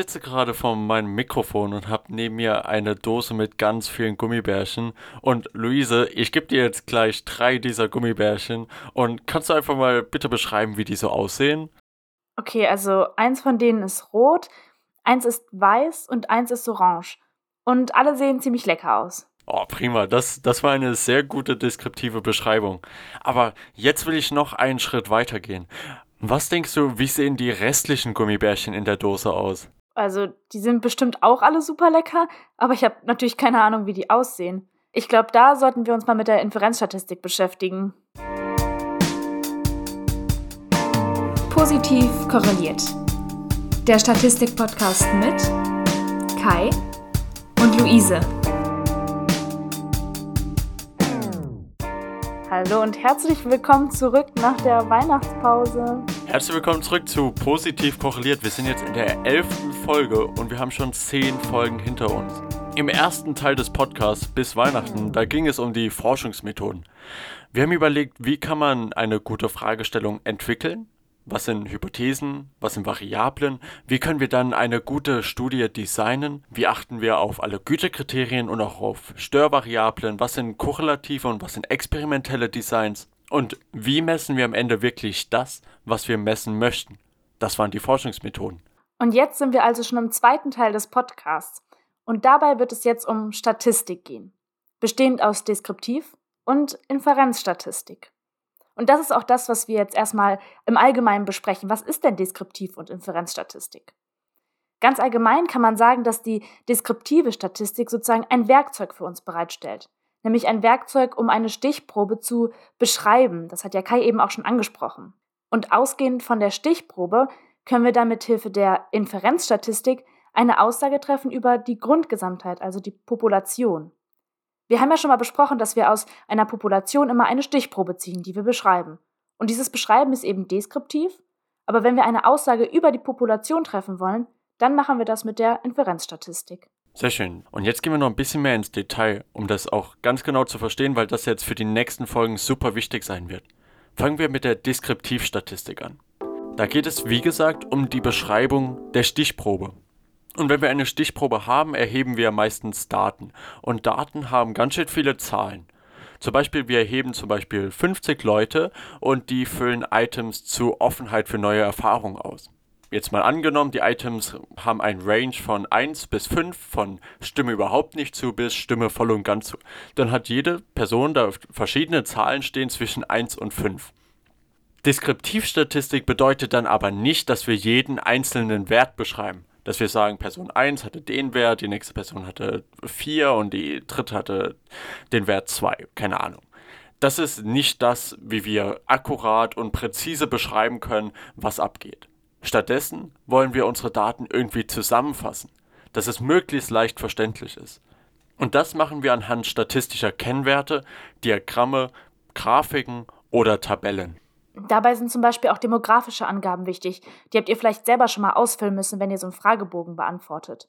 sitze gerade vor meinem Mikrofon und habe neben mir eine Dose mit ganz vielen Gummibärchen. Und Luise, ich gebe dir jetzt gleich drei dieser Gummibärchen. Und kannst du einfach mal bitte beschreiben, wie die so aussehen? Okay, also eins von denen ist rot, eins ist weiß und eins ist orange. Und alle sehen ziemlich lecker aus. Oh, prima. Das, das war eine sehr gute deskriptive Beschreibung. Aber jetzt will ich noch einen Schritt weitergehen. Was denkst du, wie sehen die restlichen Gummibärchen in der Dose aus? Also, die sind bestimmt auch alle super lecker, aber ich habe natürlich keine Ahnung, wie die aussehen. Ich glaube, da sollten wir uns mal mit der Inferenzstatistik beschäftigen. Positiv korreliert. Der Statistik-Podcast mit Kai und Luise. Hallo und herzlich willkommen zurück nach der Weihnachtspause. Herzlich willkommen zurück zu Positiv korreliert. Wir sind jetzt in der elften Folge und wir haben schon zehn Folgen hinter uns. Im ersten Teil des Podcasts bis Weihnachten, da ging es um die Forschungsmethoden. Wir haben überlegt, wie kann man eine gute Fragestellung entwickeln was sind Hypothesen, was sind Variablen, wie können wir dann eine gute Studie designen, wie achten wir auf alle Gütekriterien und auch auf Störvariablen, was sind korrelative und was sind experimentelle Designs und wie messen wir am Ende wirklich das, was wir messen möchten. Das waren die Forschungsmethoden. Und jetzt sind wir also schon im zweiten Teil des Podcasts und dabei wird es jetzt um Statistik gehen, bestehend aus Deskriptiv- und Inferenzstatistik. Und das ist auch das, was wir jetzt erstmal im Allgemeinen besprechen. Was ist denn Deskriptiv- und Inferenzstatistik? Ganz allgemein kann man sagen, dass die deskriptive Statistik sozusagen ein Werkzeug für uns bereitstellt. Nämlich ein Werkzeug, um eine Stichprobe zu beschreiben. Das hat ja Kai eben auch schon angesprochen. Und ausgehend von der Stichprobe können wir dann mit Hilfe der Inferenzstatistik eine Aussage treffen über die Grundgesamtheit, also die Population. Wir haben ja schon mal besprochen, dass wir aus einer Population immer eine Stichprobe ziehen, die wir beschreiben. Und dieses Beschreiben ist eben deskriptiv, aber wenn wir eine Aussage über die Population treffen wollen, dann machen wir das mit der Inferenzstatistik. Sehr schön. Und jetzt gehen wir noch ein bisschen mehr ins Detail, um das auch ganz genau zu verstehen, weil das jetzt für die nächsten Folgen super wichtig sein wird. Fangen wir mit der Deskriptivstatistik an. Da geht es, wie gesagt, um die Beschreibung der Stichprobe. Und wenn wir eine Stichprobe haben, erheben wir meistens Daten. Und Daten haben ganz schön viele Zahlen. Zum Beispiel, wir erheben zum Beispiel 50 Leute und die füllen Items zu Offenheit für neue Erfahrungen aus. Jetzt mal angenommen, die Items haben ein Range von 1 bis 5, von Stimme überhaupt nicht zu bis Stimme voll und ganz zu. Dann hat jede Person da verschiedene Zahlen stehen zwischen 1 und 5. Deskriptivstatistik bedeutet dann aber nicht, dass wir jeden einzelnen Wert beschreiben dass wir sagen, Person 1 hatte den Wert, die nächste Person hatte 4 und die dritte hatte den Wert 2. Keine Ahnung. Das ist nicht das, wie wir akkurat und präzise beschreiben können, was abgeht. Stattdessen wollen wir unsere Daten irgendwie zusammenfassen, dass es möglichst leicht verständlich ist. Und das machen wir anhand statistischer Kennwerte, Diagramme, Grafiken oder Tabellen. Dabei sind zum Beispiel auch demografische Angaben wichtig. Die habt ihr vielleicht selber schon mal ausfüllen müssen, wenn ihr so einen Fragebogen beantwortet.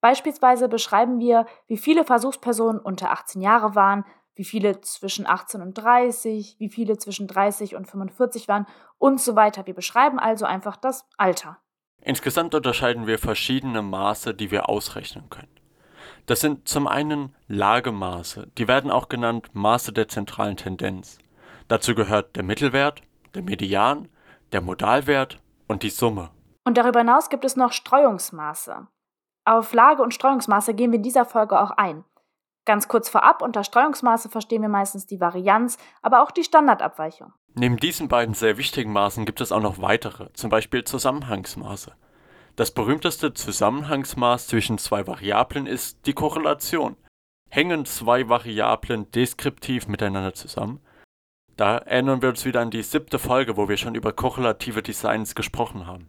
Beispielsweise beschreiben wir, wie viele Versuchspersonen unter 18 Jahre waren, wie viele zwischen 18 und 30, wie viele zwischen 30 und 45 waren und so weiter. Wir beschreiben also einfach das Alter. Insgesamt unterscheiden wir verschiedene Maße, die wir ausrechnen können. Das sind zum einen Lagemaße, die werden auch genannt Maße der zentralen Tendenz. Dazu gehört der Mittelwert, der Median, der Modalwert und die Summe. Und darüber hinaus gibt es noch Streuungsmaße. Auf Lage und Streuungsmaße gehen wir in dieser Folge auch ein. Ganz kurz vorab, unter Streuungsmaße verstehen wir meistens die Varianz, aber auch die Standardabweichung. Neben diesen beiden sehr wichtigen Maßen gibt es auch noch weitere, zum Beispiel Zusammenhangsmaße. Das berühmteste Zusammenhangsmaß zwischen zwei Variablen ist die Korrelation. Hängen zwei Variablen deskriptiv miteinander zusammen, da erinnern wir uns wieder an die siebte Folge, wo wir schon über korrelative Designs gesprochen haben.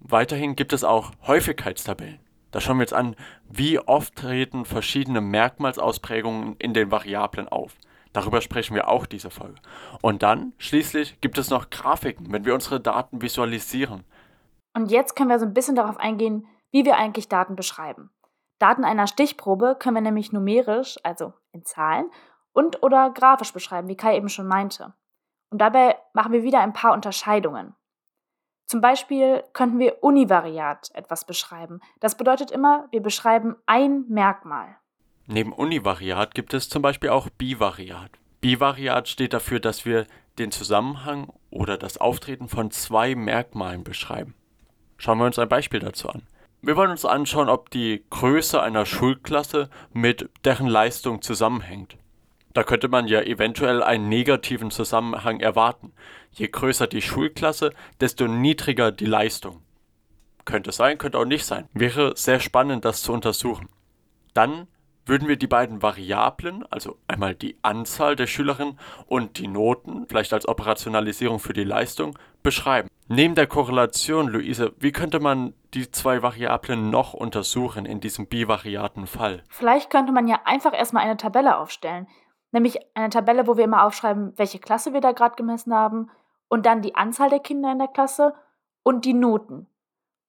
Weiterhin gibt es auch Häufigkeitstabellen. Da schauen wir uns an, wie oft treten verschiedene Merkmalsausprägungen in den Variablen auf. Darüber sprechen wir auch diese Folge. Und dann schließlich gibt es noch Grafiken, wenn wir unsere Daten visualisieren. Und jetzt können wir so ein bisschen darauf eingehen, wie wir eigentlich Daten beschreiben. Daten einer Stichprobe können wir nämlich numerisch, also in Zahlen, und oder grafisch beschreiben, wie Kai eben schon meinte. Und dabei machen wir wieder ein paar Unterscheidungen. Zum Beispiel könnten wir univariat etwas beschreiben. Das bedeutet immer, wir beschreiben ein Merkmal. Neben univariat gibt es zum Beispiel auch bivariat. Bivariat steht dafür, dass wir den Zusammenhang oder das Auftreten von zwei Merkmalen beschreiben. Schauen wir uns ein Beispiel dazu an. Wir wollen uns anschauen, ob die Größe einer Schulklasse mit deren Leistung zusammenhängt. Da könnte man ja eventuell einen negativen Zusammenhang erwarten. Je größer die Schulklasse, desto niedriger die Leistung. Könnte sein, könnte auch nicht sein. Wäre sehr spannend, das zu untersuchen. Dann würden wir die beiden Variablen, also einmal die Anzahl der Schülerinnen und die Noten, vielleicht als Operationalisierung für die Leistung, beschreiben. Neben der Korrelation, Luise, wie könnte man die zwei Variablen noch untersuchen in diesem bivariaten Fall? Vielleicht könnte man ja einfach erstmal eine Tabelle aufstellen. Nämlich eine Tabelle, wo wir immer aufschreiben, welche Klasse wir da gerade gemessen haben und dann die Anzahl der Kinder in der Klasse und die Noten.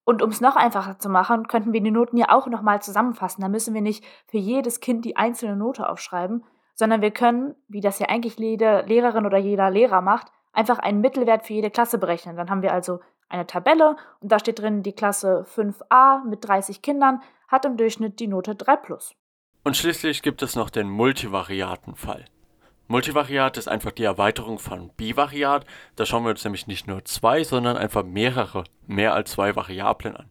Und um es noch einfacher zu machen, könnten wir die Noten ja auch nochmal zusammenfassen. Da müssen wir nicht für jedes Kind die einzelne Note aufschreiben, sondern wir können, wie das ja eigentlich jede Lehrerin oder jeder Lehrer macht, einfach einen Mittelwert für jede Klasse berechnen. Dann haben wir also eine Tabelle und da steht drin, die Klasse 5a mit 30 Kindern hat im Durchschnitt die Note 3 plus. Und schließlich gibt es noch den Multivariatenfall. Multivariat ist einfach die Erweiterung von Bivariat. Da schauen wir uns nämlich nicht nur zwei, sondern einfach mehrere, mehr als zwei Variablen an.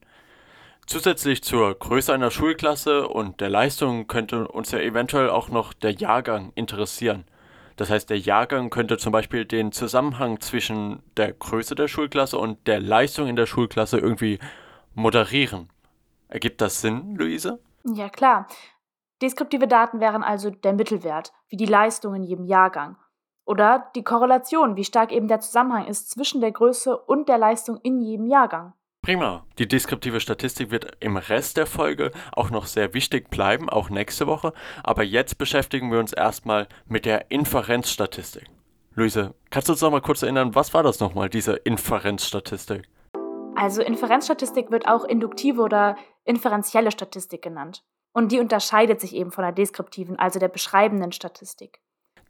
Zusätzlich zur Größe einer Schulklasse und der Leistung könnte uns ja eventuell auch noch der Jahrgang interessieren. Das heißt, der Jahrgang könnte zum Beispiel den Zusammenhang zwischen der Größe der Schulklasse und der Leistung in der Schulklasse irgendwie moderieren. Ergibt das Sinn, Luise? Ja, klar. Deskriptive Daten wären also der Mittelwert, wie die Leistung in jedem Jahrgang. Oder die Korrelation, wie stark eben der Zusammenhang ist zwischen der Größe und der Leistung in jedem Jahrgang. Prima. Die deskriptive Statistik wird im Rest der Folge auch noch sehr wichtig bleiben, auch nächste Woche. Aber jetzt beschäftigen wir uns erstmal mit der Inferenzstatistik. Luise, kannst du uns noch mal kurz erinnern, was war das nochmal, diese Inferenzstatistik? Also Inferenzstatistik wird auch induktive oder inferenzielle Statistik genannt. Und die unterscheidet sich eben von der deskriptiven, also der beschreibenden Statistik.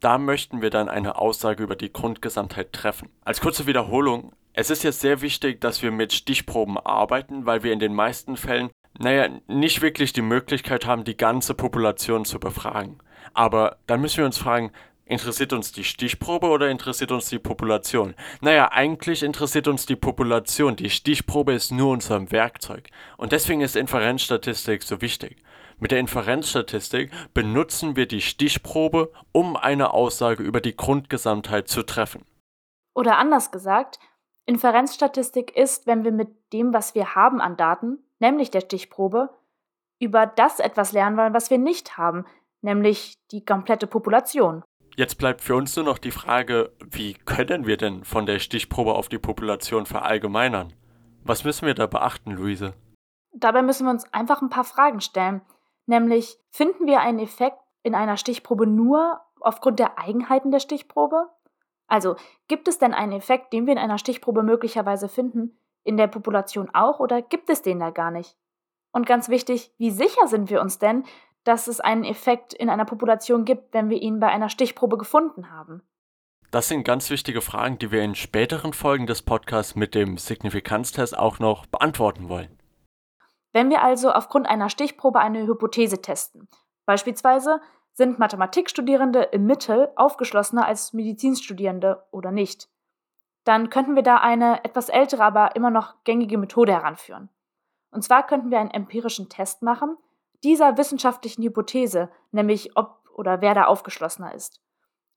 Da möchten wir dann eine Aussage über die Grundgesamtheit treffen. Als kurze Wiederholung, es ist jetzt sehr wichtig, dass wir mit Stichproben arbeiten, weil wir in den meisten Fällen, naja, nicht wirklich die Möglichkeit haben, die ganze Population zu befragen. Aber dann müssen wir uns fragen, Interessiert uns die Stichprobe oder interessiert uns die Population? Naja, eigentlich interessiert uns die Population. Die Stichprobe ist nur unser Werkzeug. Und deswegen ist Inferenzstatistik so wichtig. Mit der Inferenzstatistik benutzen wir die Stichprobe, um eine Aussage über die Grundgesamtheit zu treffen. Oder anders gesagt, Inferenzstatistik ist, wenn wir mit dem, was wir haben an Daten, nämlich der Stichprobe, über das etwas lernen wollen, was wir nicht haben, nämlich die komplette Population. Jetzt bleibt für uns nur noch die Frage, wie können wir denn von der Stichprobe auf die Population verallgemeinern? Was müssen wir da beachten, Luise? Dabei müssen wir uns einfach ein paar Fragen stellen. Nämlich, finden wir einen Effekt in einer Stichprobe nur aufgrund der Eigenheiten der Stichprobe? Also, gibt es denn einen Effekt, den wir in einer Stichprobe möglicherweise finden, in der Population auch oder gibt es den da gar nicht? Und ganz wichtig, wie sicher sind wir uns denn, dass es einen Effekt in einer Population gibt, wenn wir ihn bei einer Stichprobe gefunden haben? Das sind ganz wichtige Fragen, die wir in späteren Folgen des Podcasts mit dem Signifikanztest auch noch beantworten wollen. Wenn wir also aufgrund einer Stichprobe eine Hypothese testen, beispielsweise sind Mathematikstudierende im Mittel aufgeschlossener als Medizinstudierende oder nicht, dann könnten wir da eine etwas ältere, aber immer noch gängige Methode heranführen. Und zwar könnten wir einen empirischen Test machen, dieser wissenschaftlichen Hypothese, nämlich ob oder wer da aufgeschlossener ist.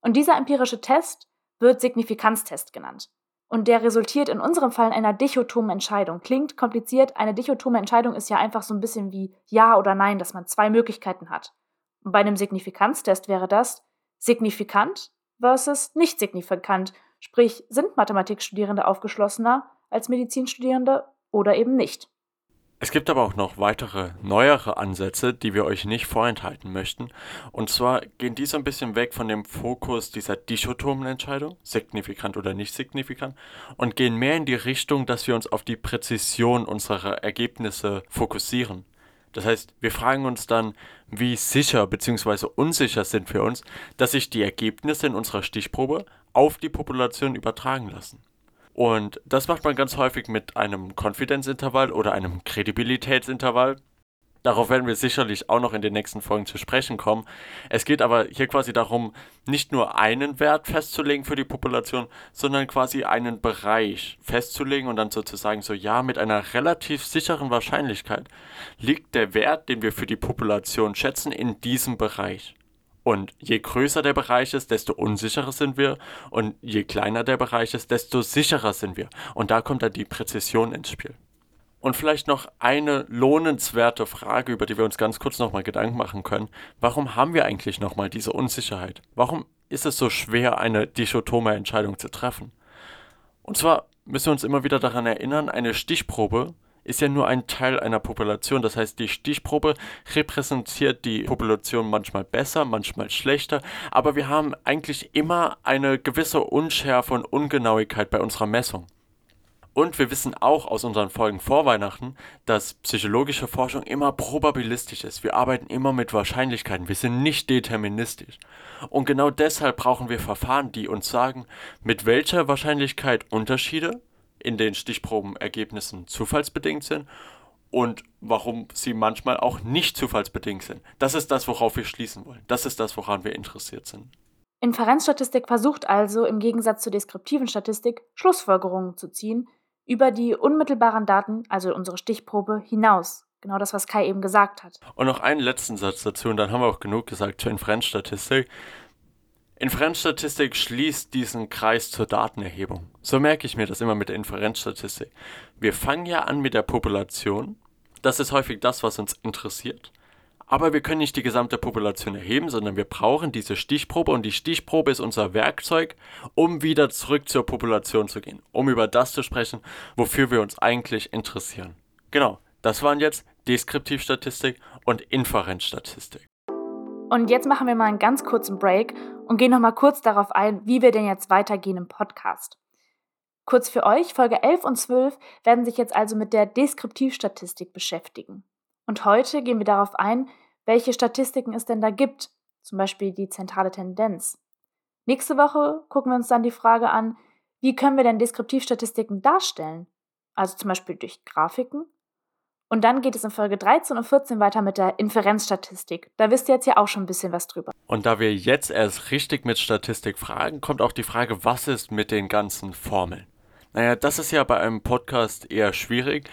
Und dieser empirische Test wird Signifikanztest genannt. Und der resultiert in unserem Fall in einer dichotomen Entscheidung. Klingt kompliziert, eine dichotome Entscheidung ist ja einfach so ein bisschen wie Ja oder Nein, dass man zwei Möglichkeiten hat. Und bei einem Signifikanztest wäre das signifikant versus nicht signifikant. Sprich, sind Mathematikstudierende aufgeschlossener als Medizinstudierende oder eben nicht. Es gibt aber auch noch weitere, neuere Ansätze, die wir euch nicht vorenthalten möchten. Und zwar gehen diese ein bisschen weg von dem Fokus dieser dichotomen Entscheidung, signifikant oder nicht signifikant, und gehen mehr in die Richtung, dass wir uns auf die Präzision unserer Ergebnisse fokussieren. Das heißt, wir fragen uns dann, wie sicher bzw. unsicher sind wir uns, dass sich die Ergebnisse in unserer Stichprobe auf die Population übertragen lassen. Und das macht man ganz häufig mit einem Konfidenzintervall oder einem Kredibilitätsintervall. Darauf werden wir sicherlich auch noch in den nächsten Folgen zu sprechen kommen. Es geht aber hier quasi darum, nicht nur einen Wert festzulegen für die Population, sondern quasi einen Bereich festzulegen und dann sozusagen so, ja, mit einer relativ sicheren Wahrscheinlichkeit liegt der Wert, den wir für die Population schätzen, in diesem Bereich. Und je größer der Bereich ist, desto unsicherer sind wir. Und je kleiner der Bereich ist, desto sicherer sind wir. Und da kommt dann die Präzision ins Spiel. Und vielleicht noch eine lohnenswerte Frage, über die wir uns ganz kurz nochmal Gedanken machen können. Warum haben wir eigentlich nochmal diese Unsicherheit? Warum ist es so schwer, eine dichotome Entscheidung zu treffen? Und zwar müssen wir uns immer wieder daran erinnern, eine Stichprobe ist ja nur ein Teil einer Population. Das heißt, die Stichprobe repräsentiert die Population manchmal besser, manchmal schlechter, aber wir haben eigentlich immer eine gewisse Unschärfe und Ungenauigkeit bei unserer Messung. Und wir wissen auch aus unseren Folgen vor Weihnachten, dass psychologische Forschung immer probabilistisch ist. Wir arbeiten immer mit Wahrscheinlichkeiten. Wir sind nicht deterministisch. Und genau deshalb brauchen wir Verfahren, die uns sagen, mit welcher Wahrscheinlichkeit Unterschiede in den Stichprobenergebnissen zufallsbedingt sind und warum sie manchmal auch nicht zufallsbedingt sind. Das ist das, worauf wir schließen wollen. Das ist das, woran wir interessiert sind. Inferenzstatistik versucht also im Gegensatz zur deskriptiven Statistik Schlussfolgerungen zu ziehen, über die unmittelbaren Daten, also unsere Stichprobe, hinaus. Genau das, was Kai eben gesagt hat. Und noch einen letzten Satz dazu, und dann haben wir auch genug gesagt zur Inferenzstatistik. Inferenzstatistik schließt diesen Kreis zur Datenerhebung. So merke ich mir das immer mit der Inferenzstatistik. Wir fangen ja an mit der Population. Das ist häufig das, was uns interessiert. Aber wir können nicht die gesamte Population erheben, sondern wir brauchen diese Stichprobe und die Stichprobe ist unser Werkzeug, um wieder zurück zur Population zu gehen, um über das zu sprechen, wofür wir uns eigentlich interessieren. Genau, das waren jetzt Deskriptivstatistik und Inferenzstatistik. Und jetzt machen wir mal einen ganz kurzen Break und gehen nochmal kurz darauf ein, wie wir denn jetzt weitergehen im Podcast. Kurz für euch, Folge 11 und 12 werden sich jetzt also mit der Deskriptivstatistik beschäftigen. Und heute gehen wir darauf ein, welche Statistiken es denn da gibt, zum Beispiel die zentrale Tendenz. Nächste Woche gucken wir uns dann die Frage an, wie können wir denn Deskriptivstatistiken darstellen? Also zum Beispiel durch Grafiken. Und dann geht es in Folge 13 und 14 weiter mit der Inferenzstatistik. Da wisst ihr jetzt ja auch schon ein bisschen was drüber. Und da wir jetzt erst richtig mit Statistik fragen, kommt auch die Frage, was ist mit den ganzen Formeln? Naja, das ist ja bei einem Podcast eher schwierig,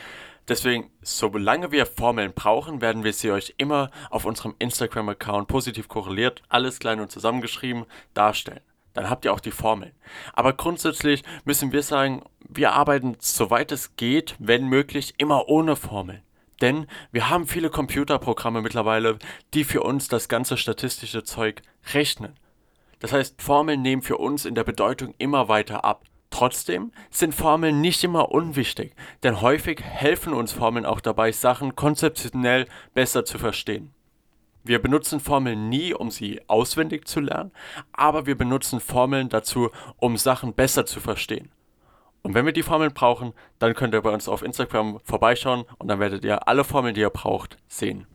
Deswegen, solange wir Formeln brauchen, werden wir sie euch immer auf unserem Instagram-Account positiv korreliert, alles klein und zusammengeschrieben, darstellen. Dann habt ihr auch die Formeln. Aber grundsätzlich müssen wir sagen, wir arbeiten, soweit es geht, wenn möglich, immer ohne Formeln. Denn wir haben viele Computerprogramme mittlerweile, die für uns das ganze statistische Zeug rechnen. Das heißt, Formeln nehmen für uns in der Bedeutung immer weiter ab. Trotzdem sind Formeln nicht immer unwichtig, denn häufig helfen uns Formeln auch dabei, Sachen konzeptionell besser zu verstehen. Wir benutzen Formeln nie, um sie auswendig zu lernen, aber wir benutzen Formeln dazu, um Sachen besser zu verstehen. Und wenn wir die Formeln brauchen, dann könnt ihr bei uns auf Instagram vorbeischauen und dann werdet ihr alle Formeln, die ihr braucht, sehen.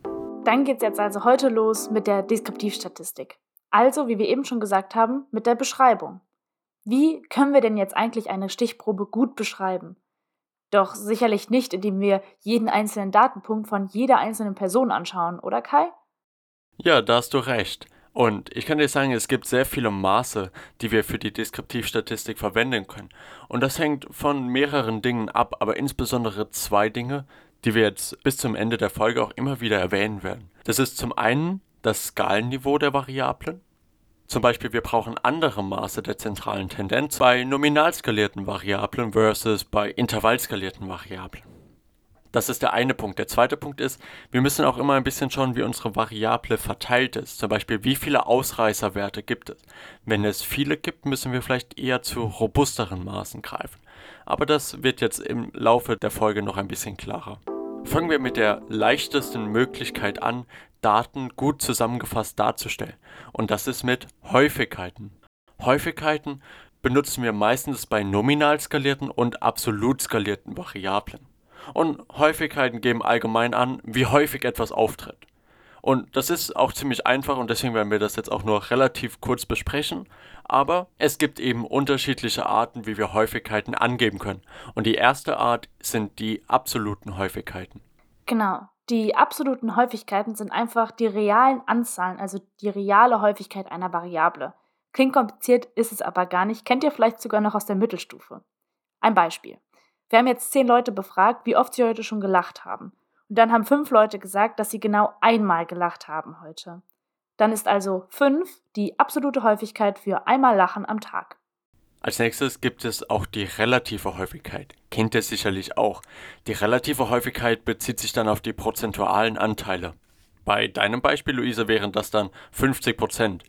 Dann geht es jetzt also heute los mit der Deskriptivstatistik. Also, wie wir eben schon gesagt haben, mit der Beschreibung. Wie können wir denn jetzt eigentlich eine Stichprobe gut beschreiben? Doch sicherlich nicht, indem wir jeden einzelnen Datenpunkt von jeder einzelnen Person anschauen, oder Kai? Ja, da hast du recht. Und ich kann dir sagen, es gibt sehr viele Maße, die wir für die Deskriptivstatistik verwenden können. Und das hängt von mehreren Dingen ab, aber insbesondere zwei Dinge, die wir jetzt bis zum Ende der Folge auch immer wieder erwähnen werden. Das ist zum einen das Skalenniveau der Variablen zum Beispiel, wir brauchen andere Maße der zentralen Tendenz bei nominal skalierten Variablen versus bei intervallskalierten Variablen. Das ist der eine Punkt. Der zweite Punkt ist, wir müssen auch immer ein bisschen schauen, wie unsere Variable verteilt ist. Zum Beispiel, wie viele Ausreißerwerte gibt es. Wenn es viele gibt, müssen wir vielleicht eher zu robusteren Maßen greifen. Aber das wird jetzt im Laufe der Folge noch ein bisschen klarer. Fangen wir mit der leichtesten Möglichkeit an, Daten gut zusammengefasst darzustellen. Und das ist mit Häufigkeiten. Häufigkeiten benutzen wir meistens bei nominal skalierten und absolut skalierten Variablen. Und Häufigkeiten geben allgemein an, wie häufig etwas auftritt. Und das ist auch ziemlich einfach und deswegen werden wir das jetzt auch nur relativ kurz besprechen. Aber es gibt eben unterschiedliche Arten, wie wir Häufigkeiten angeben können. Und die erste Art sind die absoluten Häufigkeiten. Genau. Die absoluten Häufigkeiten sind einfach die realen Anzahlen, also die reale Häufigkeit einer Variable. Klingt kompliziert, ist es aber gar nicht. Kennt ihr vielleicht sogar noch aus der Mittelstufe. Ein Beispiel. Wir haben jetzt zehn Leute befragt, wie oft sie heute schon gelacht haben. Und dann haben fünf Leute gesagt, dass sie genau einmal gelacht haben heute. Dann ist also fünf die absolute Häufigkeit für einmal Lachen am Tag. Als nächstes gibt es auch die relative Häufigkeit. Kennt ihr sicherlich auch. Die relative Häufigkeit bezieht sich dann auf die prozentualen Anteile. Bei deinem Beispiel, Luise, wären das dann 50 Prozent.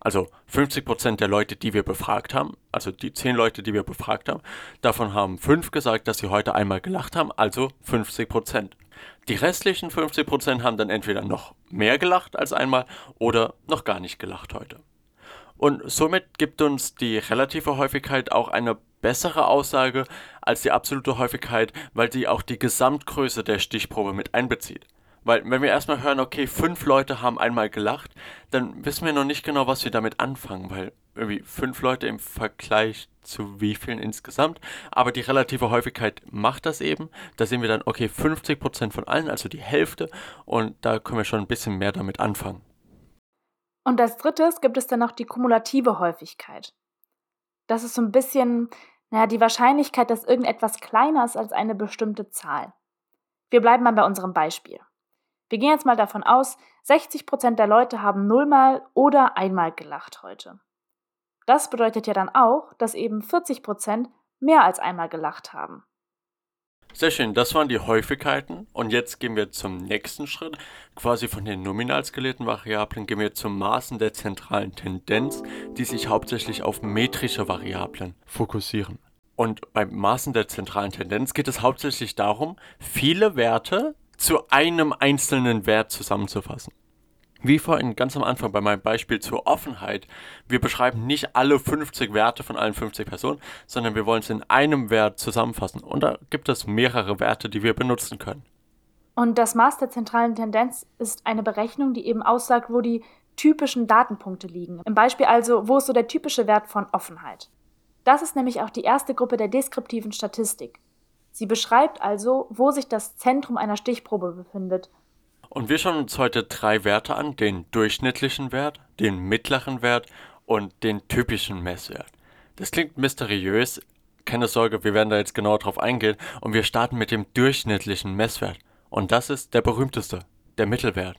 Also 50 Prozent der Leute, die wir befragt haben, also die 10 Leute, die wir befragt haben, davon haben 5 gesagt, dass sie heute einmal gelacht haben, also 50 Prozent. Die restlichen 50 Prozent haben dann entweder noch mehr gelacht als einmal oder noch gar nicht gelacht heute. Und somit gibt uns die relative Häufigkeit auch eine bessere Aussage als die absolute Häufigkeit, weil sie auch die Gesamtgröße der Stichprobe mit einbezieht. Weil wenn wir erstmal hören, okay, fünf Leute haben einmal gelacht, dann wissen wir noch nicht genau, was wir damit anfangen, weil irgendwie fünf Leute im Vergleich zu wie vielen insgesamt. Aber die relative Häufigkeit macht das eben. Da sehen wir dann, okay, 50% von allen, also die Hälfte. Und da können wir schon ein bisschen mehr damit anfangen. Und als drittes gibt es dann noch die kumulative Häufigkeit. Das ist so ein bisschen, naja, die Wahrscheinlichkeit, dass irgendetwas kleiner ist als eine bestimmte Zahl. Wir bleiben mal bei unserem Beispiel. Wir gehen jetzt mal davon aus, 60% der Leute haben nullmal oder einmal gelacht heute. Das bedeutet ja dann auch, dass eben 40% mehr als einmal gelacht haben. Sehr schön, das waren die Häufigkeiten. Und jetzt gehen wir zum nächsten Schritt. Quasi von den nominal skalierten Variablen gehen wir zum Maßen der zentralen Tendenz, die sich hauptsächlich auf metrische Variablen fokussieren. Und beim Maßen der zentralen Tendenz geht es hauptsächlich darum, viele Werte zu einem einzelnen Wert zusammenzufassen. Wie vorhin ganz am Anfang bei meinem Beispiel zur Offenheit, wir beschreiben nicht alle 50 Werte von allen 50 Personen, sondern wir wollen es in einem Wert zusammenfassen. Und da gibt es mehrere Werte, die wir benutzen können. Und das Maß der zentralen Tendenz ist eine Berechnung, die eben aussagt, wo die typischen Datenpunkte liegen. Im Beispiel also, wo ist so der typische Wert von Offenheit. Das ist nämlich auch die erste Gruppe der deskriptiven Statistik. Sie beschreibt also, wo sich das Zentrum einer Stichprobe befindet und wir schauen uns heute drei Werte an, den durchschnittlichen Wert, den mittleren Wert und den typischen Messwert. Das klingt mysteriös, keine Sorge, wir werden da jetzt genau drauf eingehen und wir starten mit dem durchschnittlichen Messwert. Und das ist der berühmteste, der Mittelwert.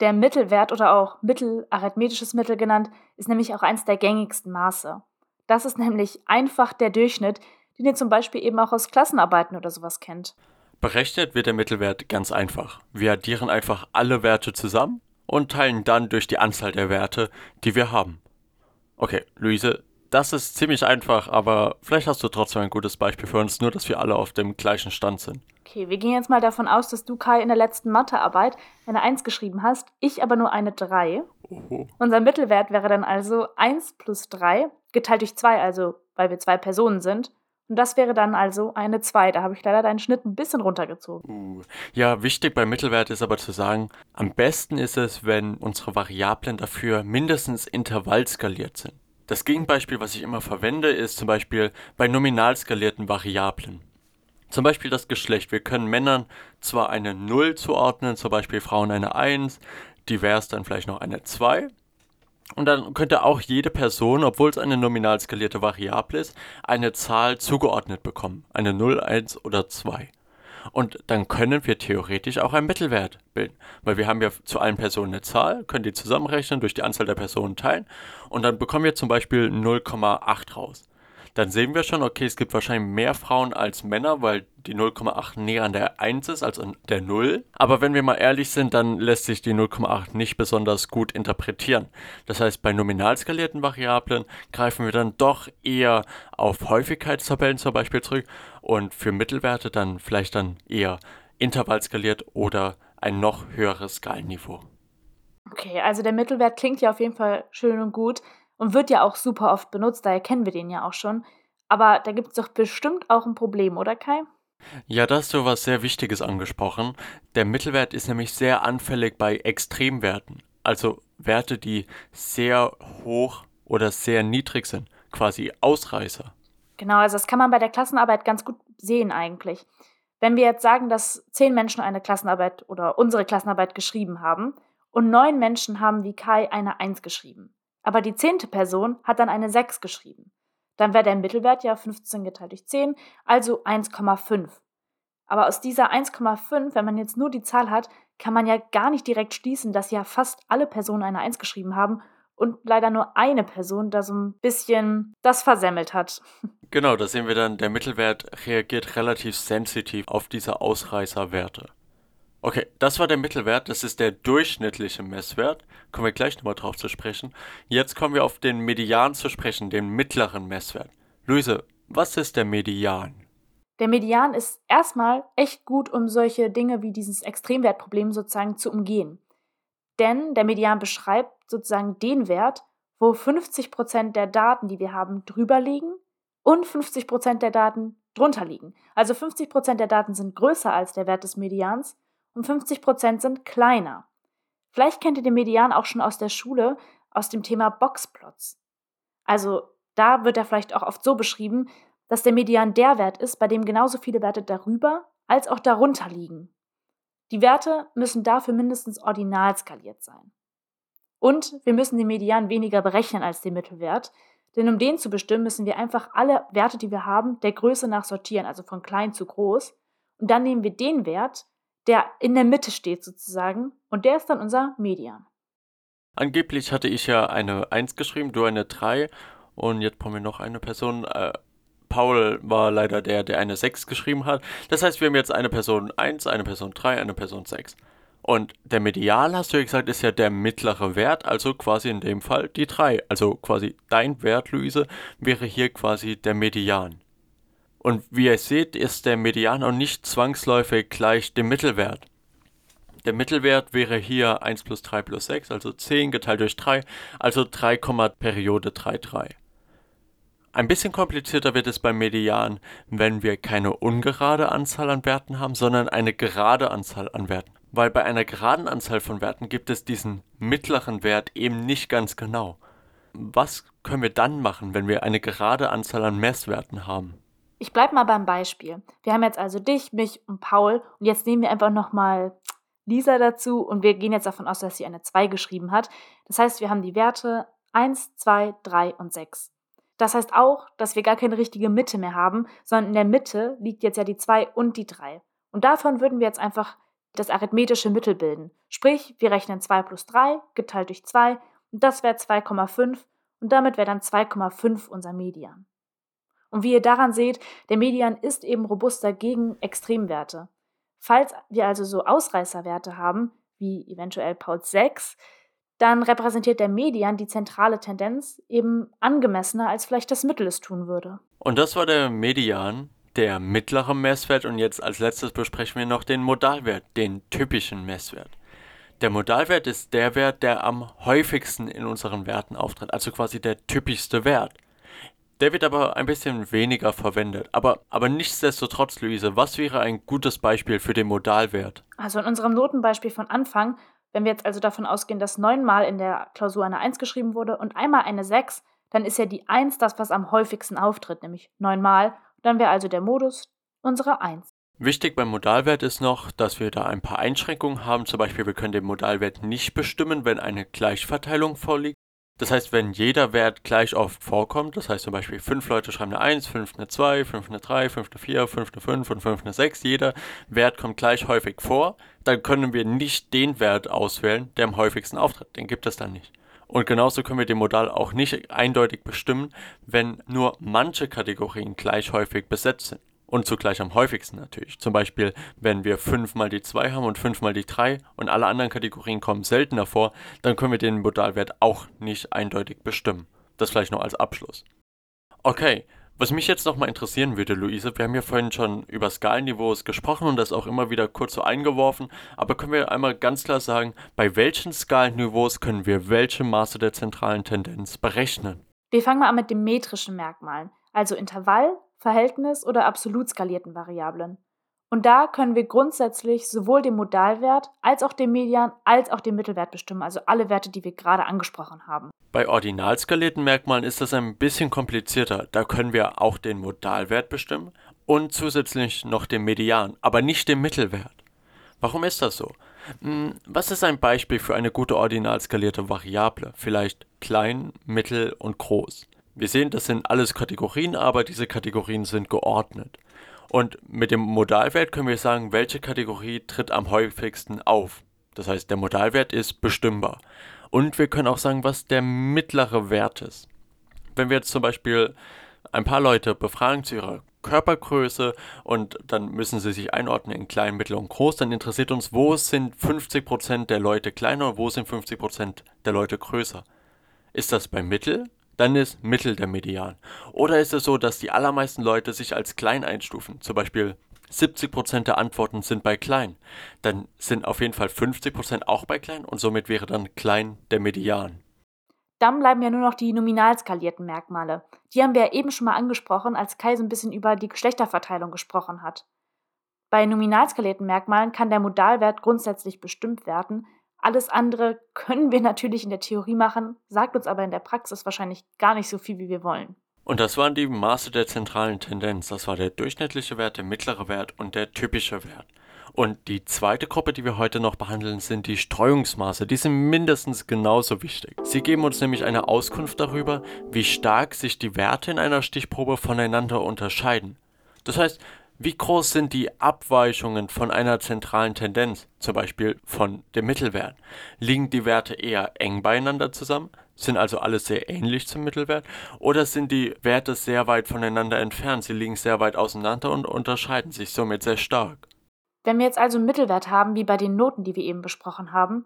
Der Mittelwert oder auch mittelarithmetisches Mittel genannt, ist nämlich auch eines der gängigsten Maße. Das ist nämlich einfach der Durchschnitt, den ihr zum Beispiel eben auch aus Klassenarbeiten oder sowas kennt. Berechnet wird der Mittelwert ganz einfach. Wir addieren einfach alle Werte zusammen und teilen dann durch die Anzahl der Werte, die wir haben. Okay, Luise, das ist ziemlich einfach, aber vielleicht hast du trotzdem ein gutes Beispiel für uns, nur dass wir alle auf dem gleichen Stand sind. Okay, wir gehen jetzt mal davon aus, dass du Kai in der letzten Mathearbeit eine 1 geschrieben hast, ich aber nur eine 3. Oho. Unser Mittelwert wäre dann also 1 plus 3 geteilt durch 2, also weil wir zwei Personen sind, und das wäre dann also eine 2. Da habe ich leider deinen Schnitt ein bisschen runtergezogen. Uh, ja, wichtig beim Mittelwert ist aber zu sagen, am besten ist es, wenn unsere Variablen dafür mindestens intervallskaliert sind. Das Gegenbeispiel, was ich immer verwende, ist zum Beispiel bei nominal skalierten Variablen. Zum Beispiel das Geschlecht. Wir können Männern zwar eine 0 zuordnen, zum Beispiel Frauen eine 1, divers dann vielleicht noch eine 2, und dann könnte auch jede Person, obwohl es eine nominal skalierte Variable ist, eine Zahl zugeordnet bekommen. Eine 0, 1 oder 2. Und dann können wir theoretisch auch einen Mittelwert bilden. Weil wir haben ja zu allen Personen eine Zahl, können die zusammenrechnen, durch die Anzahl der Personen teilen. Und dann bekommen wir zum Beispiel 0,8 raus dann sehen wir schon, okay, es gibt wahrscheinlich mehr Frauen als Männer, weil die 0,8 näher an der 1 ist als an der 0. Aber wenn wir mal ehrlich sind, dann lässt sich die 0,8 nicht besonders gut interpretieren. Das heißt, bei nominal skalierten Variablen greifen wir dann doch eher auf Häufigkeitstabellen zum Beispiel zurück und für Mittelwerte dann vielleicht dann eher intervallskaliert oder ein noch höheres Skalenniveau. Okay, also der Mittelwert klingt ja auf jeden Fall schön und gut und wird ja auch super oft benutzt, daher kennen wir den ja auch schon. Aber da gibt es doch bestimmt auch ein Problem, oder Kai? Ja, da hast du was sehr Wichtiges angesprochen. Der Mittelwert ist nämlich sehr anfällig bei Extremwerten, also Werte, die sehr hoch oder sehr niedrig sind, quasi Ausreißer. Genau, also das kann man bei der Klassenarbeit ganz gut sehen eigentlich. Wenn wir jetzt sagen, dass zehn Menschen eine Klassenarbeit oder unsere Klassenarbeit geschrieben haben und neun Menschen haben wie Kai eine Eins geschrieben, aber die zehnte Person hat dann eine Sechs geschrieben, dann wäre der Mittelwert ja 15 geteilt durch 10, also 1,5. Aber aus dieser 1,5, wenn man jetzt nur die Zahl hat, kann man ja gar nicht direkt schließen, dass ja fast alle Personen eine 1 geschrieben haben und leider nur eine Person da so ein bisschen das versemmelt hat. Genau, da sehen wir dann, der Mittelwert reagiert relativ sensitiv auf diese Ausreißerwerte. Okay, das war der Mittelwert, das ist der durchschnittliche Messwert. Kommen wir gleich nochmal drauf zu sprechen. Jetzt kommen wir auf den Median zu sprechen, den mittleren Messwert. Luise, was ist der Median? Der Median ist erstmal echt gut, um solche Dinge wie dieses Extremwertproblem sozusagen zu umgehen. Denn der Median beschreibt sozusagen den Wert, wo 50% der Daten, die wir haben, drüber liegen und 50% der Daten drunter liegen. Also 50% der Daten sind größer als der Wert des Medians und 50% sind kleiner. Vielleicht kennt ihr den Median auch schon aus der Schule, aus dem Thema Boxplots. Also da wird er vielleicht auch oft so beschrieben, dass der Median der Wert ist, bei dem genauso viele Werte darüber als auch darunter liegen. Die Werte müssen dafür mindestens ordinal skaliert sein. Und wir müssen den Median weniger berechnen als den Mittelwert, denn um den zu bestimmen, müssen wir einfach alle Werte, die wir haben, der Größe nach sortieren, also von klein zu groß. Und dann nehmen wir den Wert, der in der Mitte steht sozusagen. Und der ist dann unser Median. Angeblich hatte ich ja eine 1 geschrieben, du eine 3 und jetzt brauchen wir noch eine Person. Äh, Paul war leider der, der eine 6 geschrieben hat. Das heißt, wir haben jetzt eine Person 1, eine Person 3, eine Person 6. Und der Median, hast du ja gesagt, ist ja der mittlere Wert, also quasi in dem Fall die 3. Also quasi dein Wert, Luise, wäre hier quasi der Median. Und wie ihr seht, ist der Median auch nicht zwangsläufig gleich dem Mittelwert. Der Mittelwert wäre hier 1 plus 3 plus 6, also 10 geteilt durch 3, also 3, Periode 3, 3. Ein bisschen komplizierter wird es beim Median, wenn wir keine ungerade Anzahl an Werten haben, sondern eine gerade Anzahl an Werten. Weil bei einer geraden Anzahl von Werten gibt es diesen mittleren Wert eben nicht ganz genau. Was können wir dann machen, wenn wir eine gerade Anzahl an Messwerten haben? Ich bleibe mal beim Beispiel. Wir haben jetzt also dich, mich und Paul und jetzt nehmen wir einfach nochmal Lisa dazu und wir gehen jetzt davon aus, dass sie eine 2 geschrieben hat. Das heißt, wir haben die Werte 1, 2, 3 und 6. Das heißt auch, dass wir gar keine richtige Mitte mehr haben, sondern in der Mitte liegt jetzt ja die 2 und die 3. Und davon würden wir jetzt einfach das arithmetische Mittel bilden. Sprich, wir rechnen 2 plus 3 geteilt durch 2 und das wäre 2,5 und damit wäre dann 2,5 unser Median. Und wie ihr daran seht, der Median ist eben robuster gegen Extremwerte. Falls wir also so Ausreißerwerte haben, wie eventuell Pauls 6, dann repräsentiert der Median die zentrale Tendenz eben angemessener, als vielleicht das Mittel es tun würde. Und das war der Median, der mittlere Messwert. Und jetzt als letztes besprechen wir noch den Modalwert, den typischen Messwert. Der Modalwert ist der Wert, der am häufigsten in unseren Werten auftritt, also quasi der typischste Wert. Der wird aber ein bisschen weniger verwendet. Aber, aber nichtsdestotrotz, Luise, was wäre ein gutes Beispiel für den Modalwert? Also in unserem Notenbeispiel von Anfang, wenn wir jetzt also davon ausgehen, dass neunmal in der Klausur eine 1 geschrieben wurde und einmal eine 6, dann ist ja die 1 das, was am häufigsten auftritt, nämlich neunmal. Dann wäre also der Modus unsere 1. Wichtig beim Modalwert ist noch, dass wir da ein paar Einschränkungen haben. Zum Beispiel, wir können den Modalwert nicht bestimmen, wenn eine Gleichverteilung vorliegt. Das heißt, wenn jeder Wert gleich oft vorkommt, das heißt zum Beispiel fünf Leute schreiben eine 1, 5 eine 2, 5 eine 3, 5 eine 4, 5 eine 5 und 5 eine 6, jeder Wert kommt gleich häufig vor, dann können wir nicht den Wert auswählen, der am häufigsten auftritt. Den gibt es dann nicht. Und genauso können wir den Modal auch nicht eindeutig bestimmen, wenn nur manche Kategorien gleich häufig besetzt sind und zugleich am häufigsten natürlich. Zum Beispiel, wenn wir fünfmal die 2 haben und fünfmal die 3 und alle anderen Kategorien kommen seltener vor, dann können wir den Modalwert auch nicht eindeutig bestimmen. Das vielleicht noch als Abschluss. Okay, was mich jetzt nochmal interessieren würde, Luise, wir haben ja vorhin schon über Skalenniveaus gesprochen und das auch immer wieder kurz so eingeworfen, aber können wir einmal ganz klar sagen, bei welchen Skalenniveaus können wir welche Maße der zentralen Tendenz berechnen? Wir fangen mal an mit den metrischen Merkmalen, also Intervall, Verhältnis oder absolut skalierten Variablen. Und da können wir grundsätzlich sowohl den Modalwert als auch den Median als auch den Mittelwert bestimmen, also alle Werte, die wir gerade angesprochen haben. Bei ordinal skalierten Merkmalen ist das ein bisschen komplizierter. Da können wir auch den Modalwert bestimmen und zusätzlich noch den Median, aber nicht den Mittelwert. Warum ist das so? Hm, was ist ein Beispiel für eine gute ordinal skalierte Variable? Vielleicht klein, mittel und groß. Wir sehen, das sind alles Kategorien, aber diese Kategorien sind geordnet. Und mit dem Modalwert können wir sagen, welche Kategorie tritt am häufigsten auf. Das heißt, der Modalwert ist bestimmbar. Und wir können auch sagen, was der mittlere Wert ist. Wenn wir jetzt zum Beispiel ein paar Leute befragen zu ihrer Körpergröße und dann müssen sie sich einordnen in klein, mittel und groß, dann interessiert uns, wo sind 50% der Leute kleiner und wo sind 50% der Leute größer. Ist das bei Mittel? Dann ist Mittel der Median. Oder ist es so, dass die allermeisten Leute sich als klein einstufen? Zum Beispiel 70% der Antworten sind bei klein. Dann sind auf jeden Fall 50% auch bei klein und somit wäre dann klein der Median. Dann bleiben ja nur noch die nominal skalierten Merkmale. Die haben wir ja eben schon mal angesprochen, als Kai so ein bisschen über die Geschlechterverteilung gesprochen hat. Bei nominal skalierten Merkmalen kann der Modalwert grundsätzlich bestimmt werden, alles andere können wir natürlich in der Theorie machen, sagt uns aber in der Praxis wahrscheinlich gar nicht so viel, wie wir wollen. Und das waren die Maße der zentralen Tendenz. Das war der durchschnittliche Wert, der mittlere Wert und der typische Wert. Und die zweite Gruppe, die wir heute noch behandeln, sind die Streuungsmaße. Die sind mindestens genauso wichtig. Sie geben uns nämlich eine Auskunft darüber, wie stark sich die Werte in einer Stichprobe voneinander unterscheiden. Das heißt, wie groß sind die Abweichungen von einer zentralen Tendenz, zum Beispiel von dem Mittelwert? Liegen die Werte eher eng beieinander zusammen, sind also alle sehr ähnlich zum Mittelwert, oder sind die Werte sehr weit voneinander entfernt, sie liegen sehr weit auseinander und unterscheiden sich somit sehr stark? Wenn wir jetzt also einen Mittelwert haben, wie bei den Noten, die wir eben besprochen haben,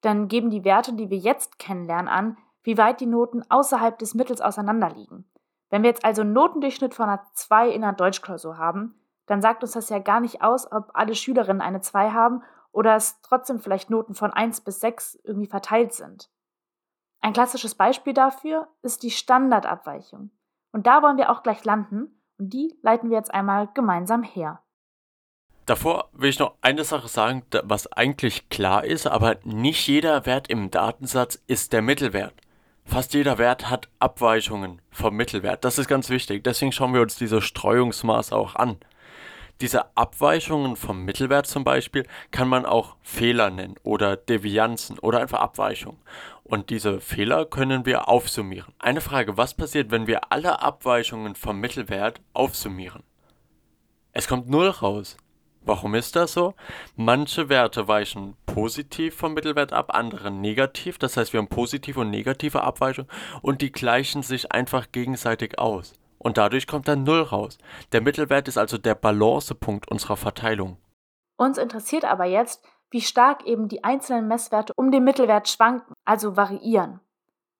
dann geben die Werte, die wir jetzt kennenlernen, an, wie weit die Noten außerhalb des Mittels auseinanderliegen. Wenn wir jetzt also einen Notendurchschnitt von einer 2 in einer Deutschklausur haben, dann sagt uns das ja gar nicht aus, ob alle Schülerinnen eine 2 haben oder es trotzdem vielleicht Noten von 1 bis 6 irgendwie verteilt sind. Ein klassisches Beispiel dafür ist die Standardabweichung. Und da wollen wir auch gleich landen und die leiten wir jetzt einmal gemeinsam her. Davor will ich noch eine Sache sagen, was eigentlich klar ist, aber nicht jeder Wert im Datensatz ist der Mittelwert. Fast jeder Wert hat Abweichungen vom Mittelwert. Das ist ganz wichtig. Deswegen schauen wir uns diese Streuungsmaße auch an. Diese Abweichungen vom Mittelwert zum Beispiel kann man auch Fehler nennen oder Devianzen oder einfach Abweichungen. Und diese Fehler können wir aufsummieren. Eine Frage, was passiert, wenn wir alle Abweichungen vom Mittelwert aufsummieren? Es kommt null raus. Warum ist das so? Manche Werte weichen positiv vom Mittelwert ab, andere negativ. Das heißt, wir haben positive und negative Abweichungen und die gleichen sich einfach gegenseitig aus und dadurch kommt dann Null raus. Der Mittelwert ist also der Balancepunkt unserer Verteilung. Uns interessiert aber jetzt, wie stark eben die einzelnen Messwerte um den Mittelwert schwanken, also variieren.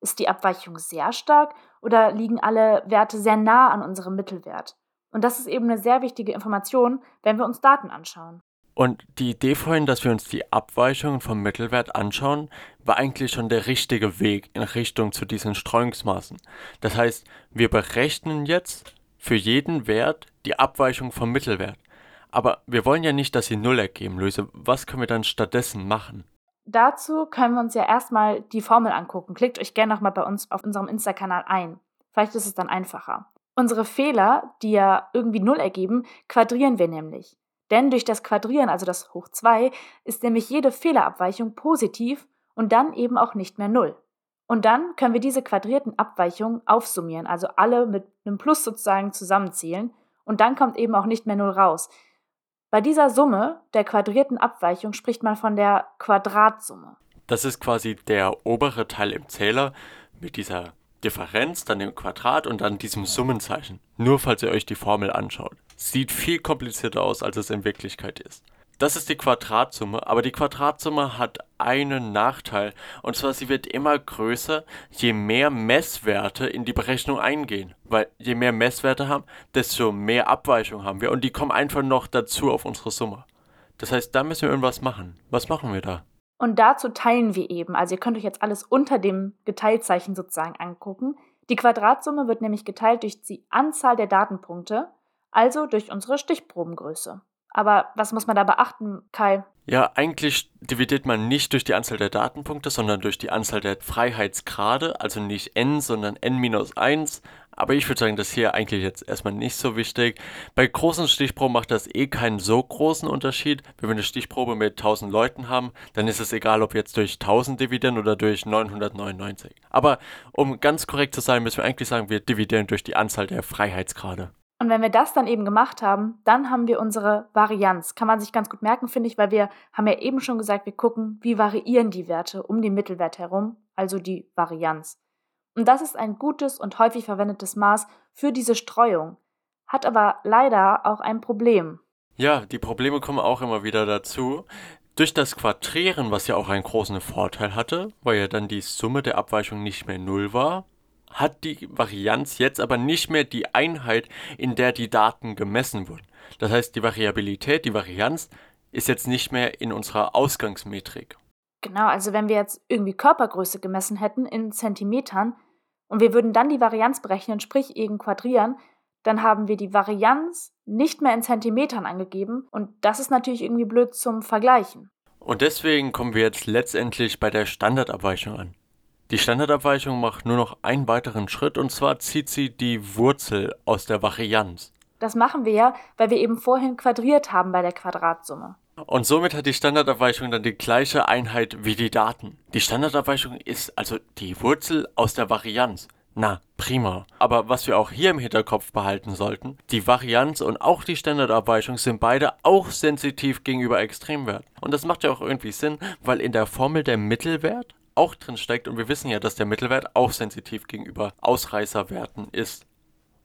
Ist die Abweichung sehr stark oder liegen alle Werte sehr nah an unserem Mittelwert? Und das ist eben eine sehr wichtige Information, wenn wir uns Daten anschauen. Und die Idee vorhin, dass wir uns die Abweichungen vom Mittelwert anschauen, war eigentlich schon der richtige Weg in Richtung zu diesen Streuungsmaßen. Das heißt, wir berechnen jetzt für jeden Wert die Abweichung vom Mittelwert. Aber wir wollen ja nicht, dass sie Null ergeben, Luise. Was können wir dann stattdessen machen? Dazu können wir uns ja erstmal die Formel angucken. Klickt euch gerne nochmal bei uns auf unserem Insta-Kanal ein. Vielleicht ist es dann einfacher. Unsere Fehler, die ja irgendwie Null ergeben, quadrieren wir nämlich. Denn durch das Quadrieren, also das Hoch 2, ist nämlich jede Fehlerabweichung positiv und dann eben auch nicht mehr 0. Und dann können wir diese quadrierten Abweichungen aufsummieren, also alle mit einem Plus sozusagen zusammenzählen und dann kommt eben auch nicht mehr 0 raus. Bei dieser Summe der quadrierten Abweichung spricht man von der Quadratsumme. Das ist quasi der obere Teil im Zähler mit dieser Differenz, dann dem Quadrat und dann diesem Summenzeichen. Nur falls ihr euch die Formel anschaut. Sieht viel komplizierter aus, als es in Wirklichkeit ist. Das ist die Quadratsumme, aber die Quadratsumme hat einen Nachteil, und zwar sie wird immer größer, je mehr Messwerte in die Berechnung eingehen. Weil je mehr Messwerte haben, desto mehr Abweichung haben wir und die kommen einfach noch dazu auf unsere Summe. Das heißt, da müssen wir irgendwas machen. Was machen wir da? Und dazu teilen wir eben, also ihr könnt euch jetzt alles unter dem Geteiltzeichen sozusagen angucken. Die Quadratsumme wird nämlich geteilt durch die Anzahl der Datenpunkte, also durch unsere Stichprobengröße. Aber was muss man da beachten, Kai? Ja, eigentlich dividiert man nicht durch die Anzahl der Datenpunkte, sondern durch die Anzahl der Freiheitsgrade, also nicht n, sondern n-1. Aber ich würde sagen, das hier eigentlich jetzt erstmal nicht so wichtig. Bei großen Stichproben macht das eh keinen so großen Unterschied. Wenn wir eine Stichprobe mit 1000 Leuten haben, dann ist es egal, ob jetzt durch 1000 dividieren oder durch 999. Aber um ganz korrekt zu sein, müssen wir eigentlich sagen, wir dividieren durch die Anzahl der Freiheitsgrade. Und wenn wir das dann eben gemacht haben, dann haben wir unsere Varianz. Kann man sich ganz gut merken, finde ich, weil wir haben ja eben schon gesagt, wir gucken, wie variieren die Werte um den Mittelwert herum, also die Varianz. Und das ist ein gutes und häufig verwendetes Maß für diese Streuung, hat aber leider auch ein Problem. Ja, die Probleme kommen auch immer wieder dazu. Durch das Quadrieren, was ja auch einen großen Vorteil hatte, weil ja dann die Summe der Abweichung nicht mehr null war, hat die Varianz jetzt aber nicht mehr die Einheit, in der die Daten gemessen wurden. Das heißt, die Variabilität, die Varianz ist jetzt nicht mehr in unserer Ausgangsmetrik. Genau, also wenn wir jetzt irgendwie Körpergröße gemessen hätten in Zentimetern und wir würden dann die Varianz berechnen, sprich eben quadrieren, dann haben wir die Varianz nicht mehr in Zentimetern angegeben und das ist natürlich irgendwie blöd zum Vergleichen. Und deswegen kommen wir jetzt letztendlich bei der Standardabweichung an. Die Standardabweichung macht nur noch einen weiteren Schritt und zwar zieht sie die Wurzel aus der Varianz. Das machen wir ja, weil wir eben vorhin quadriert haben bei der Quadratsumme. Und somit hat die Standardabweichung dann die gleiche Einheit wie die Daten. Die Standardabweichung ist also die Wurzel aus der Varianz. Na, prima. Aber was wir auch hier im Hinterkopf behalten sollten, die Varianz und auch die Standardabweichung sind beide auch sensitiv gegenüber Extremwert. Und das macht ja auch irgendwie Sinn, weil in der Formel der Mittelwert auch drin steckt und wir wissen ja, dass der Mittelwert auch sensitiv gegenüber Ausreißerwerten ist.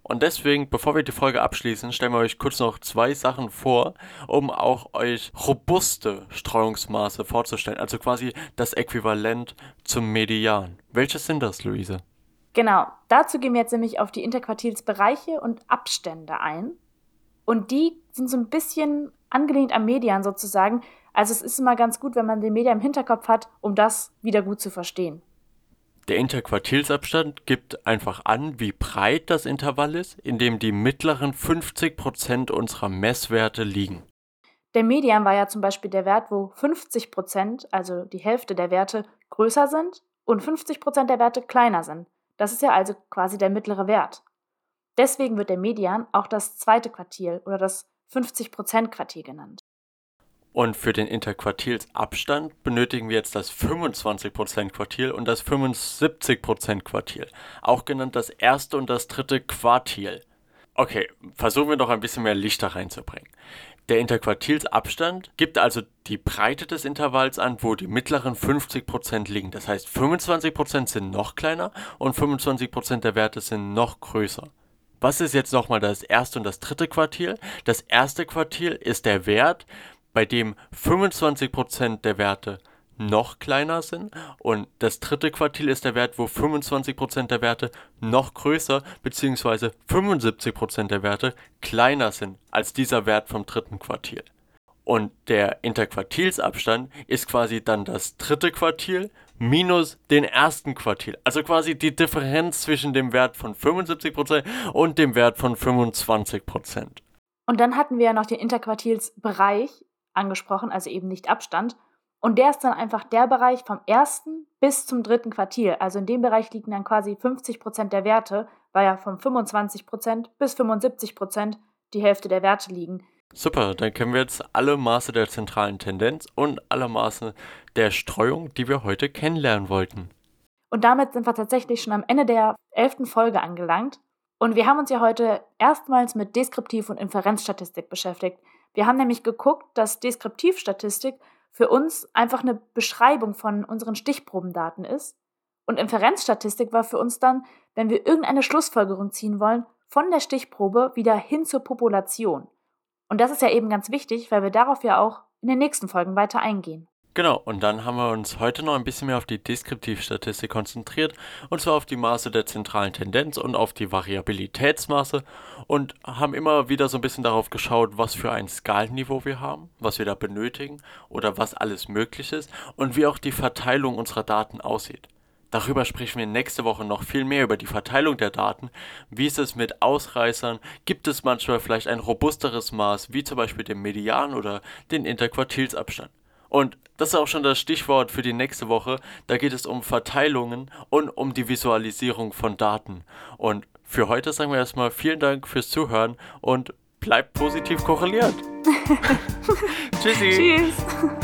Und deswegen, bevor wir die Folge abschließen, stellen wir euch kurz noch zwei Sachen vor, um auch euch robuste Streuungsmaße vorzustellen, also quasi das Äquivalent zum Median. Welche sind das, Luise? Genau, dazu gehen wir jetzt nämlich auf die Interquartilsbereiche und Abstände ein. Und die sind so ein bisschen angelehnt am Median sozusagen, also es ist immer ganz gut, wenn man den Media im Hinterkopf hat, um das wieder gut zu verstehen. Der Interquartilsabstand gibt einfach an, wie breit das Intervall ist, in dem die mittleren 50% unserer Messwerte liegen. Der Median war ja zum Beispiel der Wert, wo 50%, also die Hälfte der Werte, größer sind und 50% der Werte kleiner sind. Das ist ja also quasi der mittlere Wert. Deswegen wird der Median auch das zweite Quartil oder das 50% Quartil genannt. Und für den Interquartilsabstand benötigen wir jetzt das 25% Quartil und das 75% Quartil, auch genannt das erste und das dritte Quartil. Okay, versuchen wir noch ein bisschen mehr Licht da reinzubringen. Der Interquartilsabstand gibt also die Breite des Intervalls an, wo die mittleren 50% liegen. Das heißt, 25% sind noch kleiner und 25% der Werte sind noch größer. Was ist jetzt nochmal das erste und das dritte Quartil? Das erste Quartil ist der Wert, bei dem 25% der Werte noch kleiner sind und das dritte Quartil ist der Wert, wo 25% der Werte noch größer bzw. 75% der Werte kleiner sind als dieser Wert vom dritten Quartil. Und der Interquartilsabstand ist quasi dann das dritte Quartil minus den ersten Quartil. Also quasi die Differenz zwischen dem Wert von 75% und dem Wert von 25%. Und dann hatten wir ja noch den Interquartilsbereich, angesprochen, also eben nicht Abstand. Und der ist dann einfach der Bereich vom ersten bis zum dritten Quartil. Also in dem Bereich liegen dann quasi 50 Prozent der Werte, weil ja von 25 Prozent bis 75 Prozent die Hälfte der Werte liegen. Super, dann kennen wir jetzt alle Maße der zentralen Tendenz und alle Maße der Streuung, die wir heute kennenlernen wollten. Und damit sind wir tatsächlich schon am Ende der elften Folge angelangt. Und wir haben uns ja heute erstmals mit Deskriptiv- und Inferenzstatistik beschäftigt. Wir haben nämlich geguckt, dass Deskriptivstatistik für uns einfach eine Beschreibung von unseren Stichprobendaten ist. Und Inferenzstatistik war für uns dann, wenn wir irgendeine Schlussfolgerung ziehen wollen, von der Stichprobe wieder hin zur Population. Und das ist ja eben ganz wichtig, weil wir darauf ja auch in den nächsten Folgen weiter eingehen. Genau, und dann haben wir uns heute noch ein bisschen mehr auf die Deskriptivstatistik konzentriert, und zwar auf die Maße der zentralen Tendenz und auf die Variabilitätsmaße und haben immer wieder so ein bisschen darauf geschaut, was für ein Skalenniveau wir haben, was wir da benötigen oder was alles möglich ist und wie auch die Verteilung unserer Daten aussieht. Darüber sprechen wir nächste Woche noch viel mehr über die Verteilung der Daten. Wie ist es mit Ausreißern? Gibt es manchmal vielleicht ein robusteres Maß, wie zum Beispiel den Median oder den Interquartilsabstand? Und das ist auch schon das Stichwort für die nächste Woche. Da geht es um Verteilungen und um die Visualisierung von Daten. Und für heute sagen wir erstmal vielen Dank fürs Zuhören und bleibt positiv korreliert. Tschüssi. Tschüss.